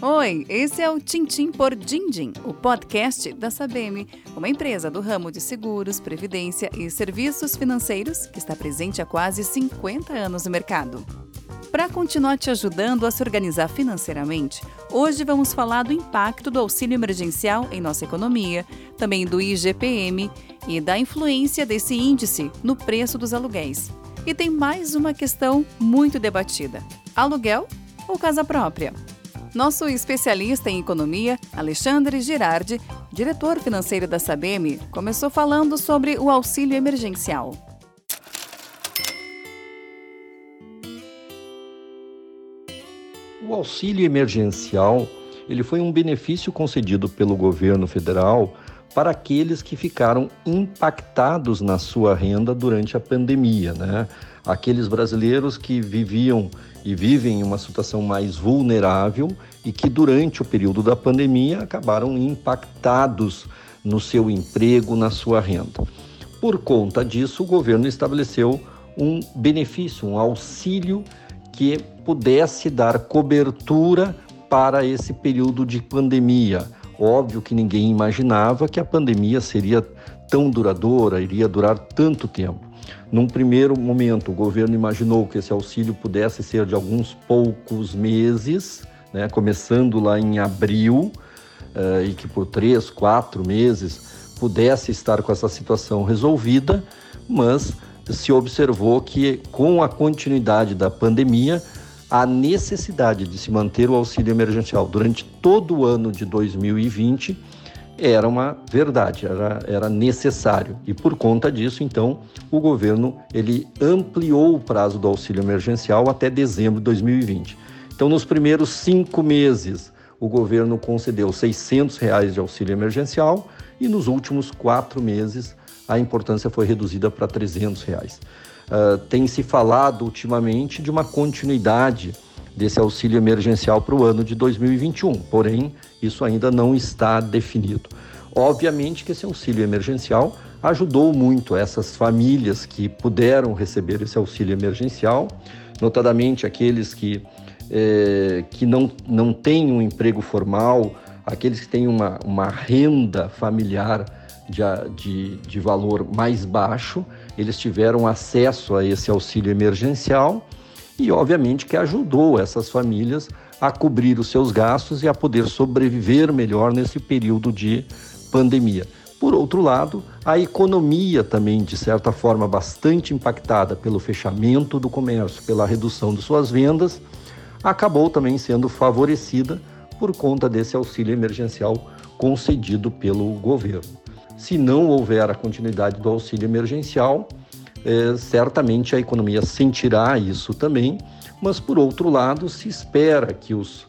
Oi, esse é o Tintim por Dindim, o podcast da Sabem, uma empresa do ramo de seguros, previdência e serviços financeiros que está presente há quase 50 anos no mercado. Para continuar te ajudando a se organizar financeiramente, hoje vamos falar do impacto do auxílio emergencial em nossa economia, também do IGPM e da influência desse índice no preço dos aluguéis. E tem mais uma questão muito debatida: aluguel ou casa própria? Nosso especialista em economia, Alexandre Girardi, diretor financeiro da Sabem, começou falando sobre o auxílio emergencial. O auxílio emergencial, ele foi um benefício concedido pelo governo federal para aqueles que ficaram impactados na sua renda durante a pandemia, né? Aqueles brasileiros que viviam e vivem em uma situação mais vulnerável e que durante o período da pandemia acabaram impactados no seu emprego, na sua renda. Por conta disso, o governo estabeleceu um benefício, um auxílio que pudesse dar cobertura para esse período de pandemia. Óbvio que ninguém imaginava que a pandemia seria tão duradoura, iria durar tanto tempo. Num primeiro momento, o governo imaginou que esse auxílio pudesse ser de alguns poucos meses, né, começando lá em abril, uh, e que por três, quatro meses pudesse estar com essa situação resolvida, mas se observou que, com a continuidade da pandemia, a necessidade de se manter o auxílio emergencial durante todo o ano de 2020 era uma verdade, era, era necessário. E por conta disso, então, o governo ele ampliou o prazo do auxílio emergencial até dezembro de 2020. Então, nos primeiros cinco meses, o governo concedeu 600 reais de auxílio emergencial e nos últimos quatro meses a importância foi reduzida para 300 reais. Uh, tem se falado ultimamente de uma continuidade desse auxílio emergencial para o ano de 2021, porém, isso ainda não está definido. Obviamente que esse auxílio emergencial ajudou muito essas famílias que puderam receber esse auxílio emergencial, notadamente aqueles que, é, que não, não têm um emprego formal, aqueles que têm uma, uma renda familiar de, de, de valor mais baixo, eles tiveram acesso a esse auxílio emergencial e, obviamente, que ajudou essas famílias a cobrir os seus gastos e a poder sobreviver melhor nesse período de pandemia. Por outro lado, a economia também, de certa forma, bastante impactada pelo fechamento do comércio, pela redução de suas vendas, acabou também sendo favorecida por conta desse auxílio emergencial concedido pelo governo. Se não houver a continuidade do auxílio emergencial, é, certamente a economia sentirá isso também, mas por outro lado, se espera que, os,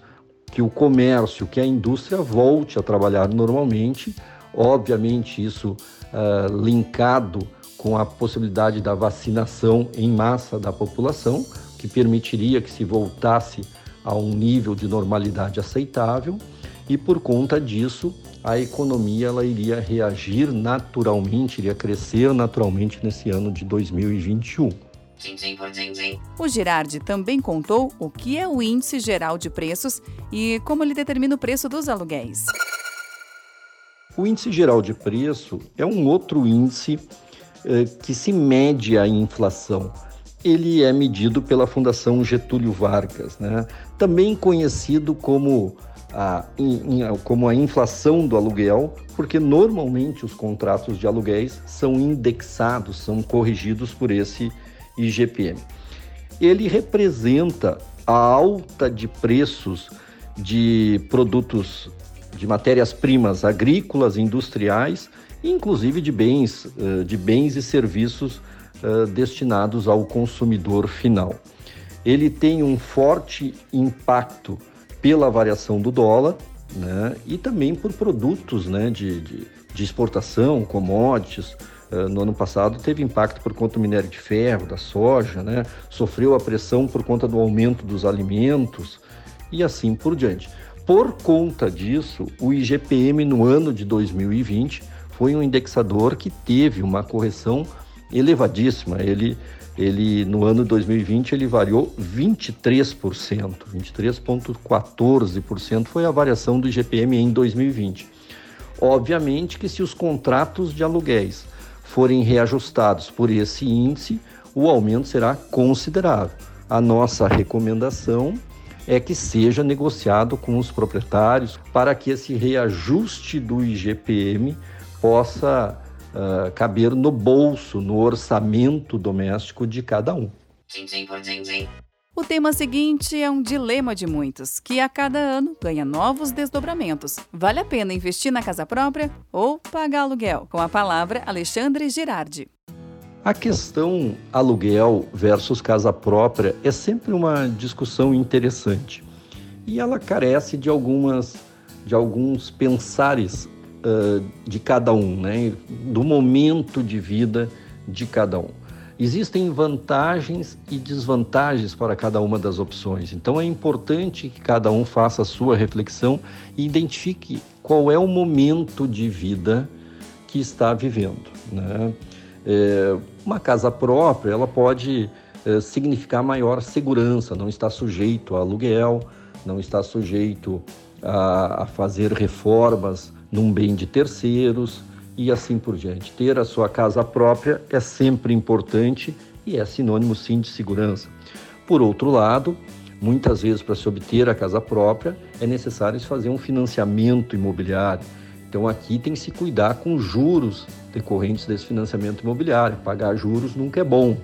que o comércio, que a indústria volte a trabalhar normalmente, obviamente isso uh, linkado com a possibilidade da vacinação em massa da população, que permitiria que se voltasse a um nível de normalidade aceitável, e por conta disso a economia ela iria reagir naturalmente, iria crescer naturalmente nesse ano de 2021. O Girardi também contou o que é o Índice Geral de Preços e como ele determina o preço dos aluguéis. O Índice Geral de Preço é um outro índice eh, que se mede a inflação. Ele é medido pela Fundação Getúlio Vargas, né? também conhecido como a, in, in, como a inflação do aluguel, porque normalmente os contratos de aluguéis são indexados, são corrigidos por esse IGPM. Ele representa a alta de preços de produtos de matérias-primas agrícolas, industriais, inclusive de bens, eh, de bens e serviços eh, destinados ao consumidor final. Ele tem um forte impacto pela variação do dólar né, e também por produtos né, de, de, de exportação, commodities. Uh, no ano passado teve impacto por conta do minério de ferro, da soja, né, sofreu a pressão por conta do aumento dos alimentos e assim por diante. Por conta disso, o IGPM no ano de 2020 foi um indexador que teve uma correção elevadíssima. Ele ele no ano 2020 ele variou 23%, 23.14% foi a variação do IGPM em 2020. Obviamente que se os contratos de aluguéis forem reajustados por esse índice, o aumento será considerável. A nossa recomendação é que seja negociado com os proprietários para que esse reajuste do IGPM possa uh, caber no bolso, no orçamento doméstico de cada um. O tema seguinte é um dilema de muitos, que a cada ano ganha novos desdobramentos. Vale a pena investir na casa própria ou pagar aluguel? Com a palavra, Alexandre Girardi. A questão aluguel versus casa própria é sempre uma discussão interessante e ela carece de algumas de alguns pensares uh, de cada um, né? do momento de vida de cada um. Existem vantagens e desvantagens para cada uma das opções, então é importante que cada um faça a sua reflexão e identifique qual é o momento de vida que está vivendo. Né? É, uma casa própria, ela pode é, significar maior segurança, não está sujeito a aluguel, não está sujeito a, a fazer reformas num bem de terceiros e assim por diante. Ter a sua casa própria é sempre importante e é sinônimo sim de segurança. Por outro lado, muitas vezes para se obter a casa própria é necessário fazer um financiamento imobiliário então aqui tem que se cuidar com juros decorrentes desse financiamento imobiliário. Pagar juros nunca é bom.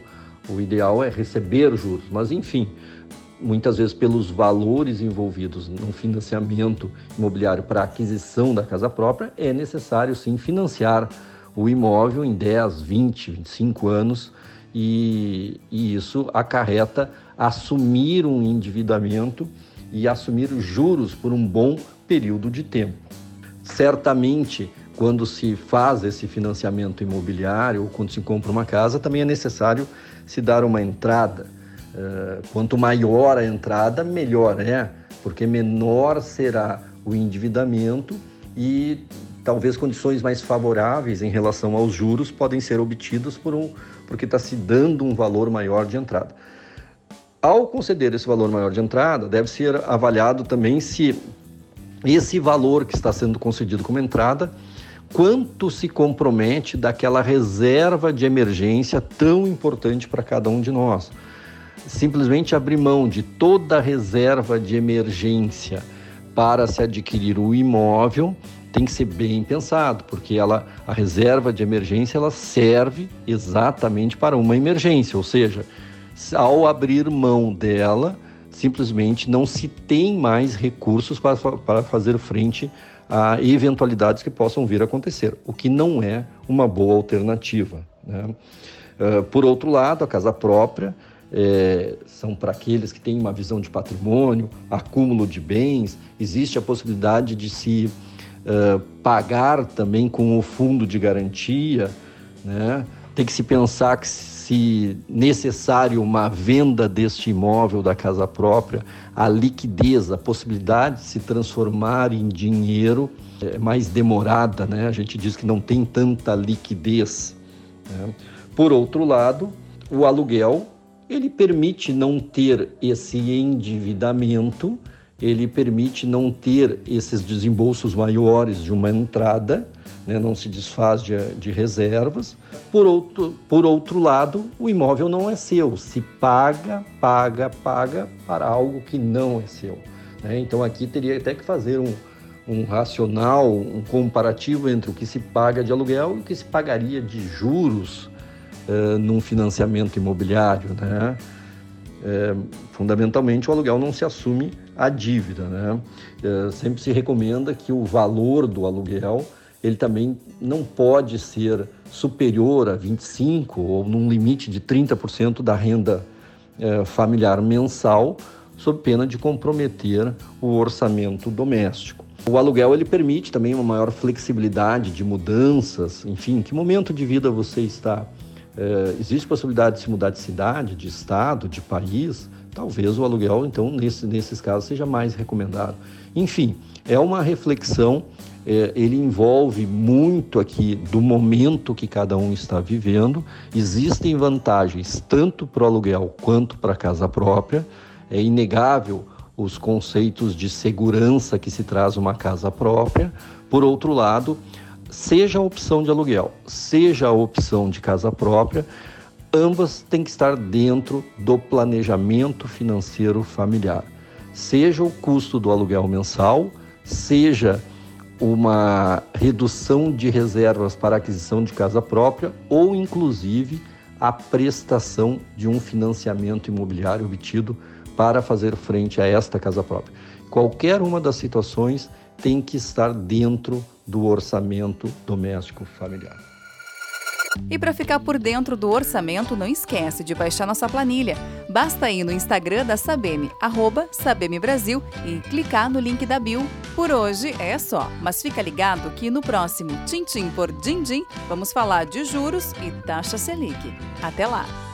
O ideal é receber juros, mas enfim, muitas vezes pelos valores envolvidos no financiamento imobiliário para aquisição da casa própria, é necessário sim financiar o imóvel em 10, 20, 25 anos e, e isso acarreta assumir um endividamento e assumir juros por um bom período de tempo. Certamente, quando se faz esse financiamento imobiliário ou quando se compra uma casa, também é necessário se dar uma entrada. Uh, quanto maior a entrada, melhor é, porque menor será o endividamento e talvez condições mais favoráveis em relação aos juros podem ser obtidas por um, porque está se dando um valor maior de entrada. Ao conceder esse valor maior de entrada, deve ser avaliado também se esse valor que está sendo concedido como entrada, quanto se compromete daquela reserva de emergência tão importante para cada um de nós. Simplesmente abrir mão de toda a reserva de emergência para se adquirir o imóvel tem que ser bem pensado, porque ela, a reserva de emergência ela serve exatamente para uma emergência, ou seja, ao abrir mão dela, simplesmente não se tem mais recursos para, para fazer frente a eventualidades que possam vir a acontecer, o que não é uma boa alternativa. Né? Uh, por outro lado, a casa própria é, são para aqueles que têm uma visão de patrimônio, acúmulo de bens, existe a possibilidade de se uh, pagar também com o fundo de garantia, né? tem que se pensar que se necessário uma venda deste imóvel da casa própria, a liquidez, a possibilidade de se transformar em dinheiro é mais demorada, né? A gente diz que não tem tanta liquidez. Né? Por outro lado, o aluguel ele permite não ter esse endividamento, ele permite não ter esses desembolsos maiores de uma entrada né, não se desfaz de, de, reservas. Por outro, por outro lado, o imóvel não é seu, se paga, paga, paga para algo que não é seu. Né? Então aqui teria até que fazer um, um racional, um comparativo entre o que se paga de aluguel e o que se pagaria de juros uh, num financiamento imobiliário. Né? É, fundamentalmente, o aluguel não se assume a dívida. Né? É, sempre se recomenda que o valor do aluguel ele também não pode ser superior a 25% ou num limite de 30% da renda eh, familiar mensal, sob pena de comprometer o orçamento doméstico. O aluguel ele permite também uma maior flexibilidade de mudanças, enfim, que momento de vida você está. Eh, existe possibilidade de se mudar de cidade, de estado, de país, talvez o aluguel, então, nesse, nesses casos, seja mais recomendado. Enfim, é uma reflexão, é, ele envolve muito aqui do momento que cada um está vivendo. Existem vantagens tanto para o aluguel quanto para a casa própria. É inegável os conceitos de segurança que se traz uma casa própria. Por outro lado, seja a opção de aluguel, seja a opção de casa própria, ambas têm que estar dentro do planejamento financeiro familiar. Seja o custo do aluguel mensal, seja uma redução de reservas para aquisição de casa própria ou inclusive a prestação de um financiamento imobiliário obtido para fazer frente a esta casa própria. Qualquer uma das situações tem que estar dentro do orçamento doméstico familiar. E para ficar por dentro do orçamento, não esquece de baixar nossa planilha. Basta ir no Instagram da Sabem, arroba Sabem Brasil, e clicar no link da Bill. Por hoje é só, mas fica ligado que no próximo Tintim por Dindim vamos falar de juros e taxa Selic. Até lá!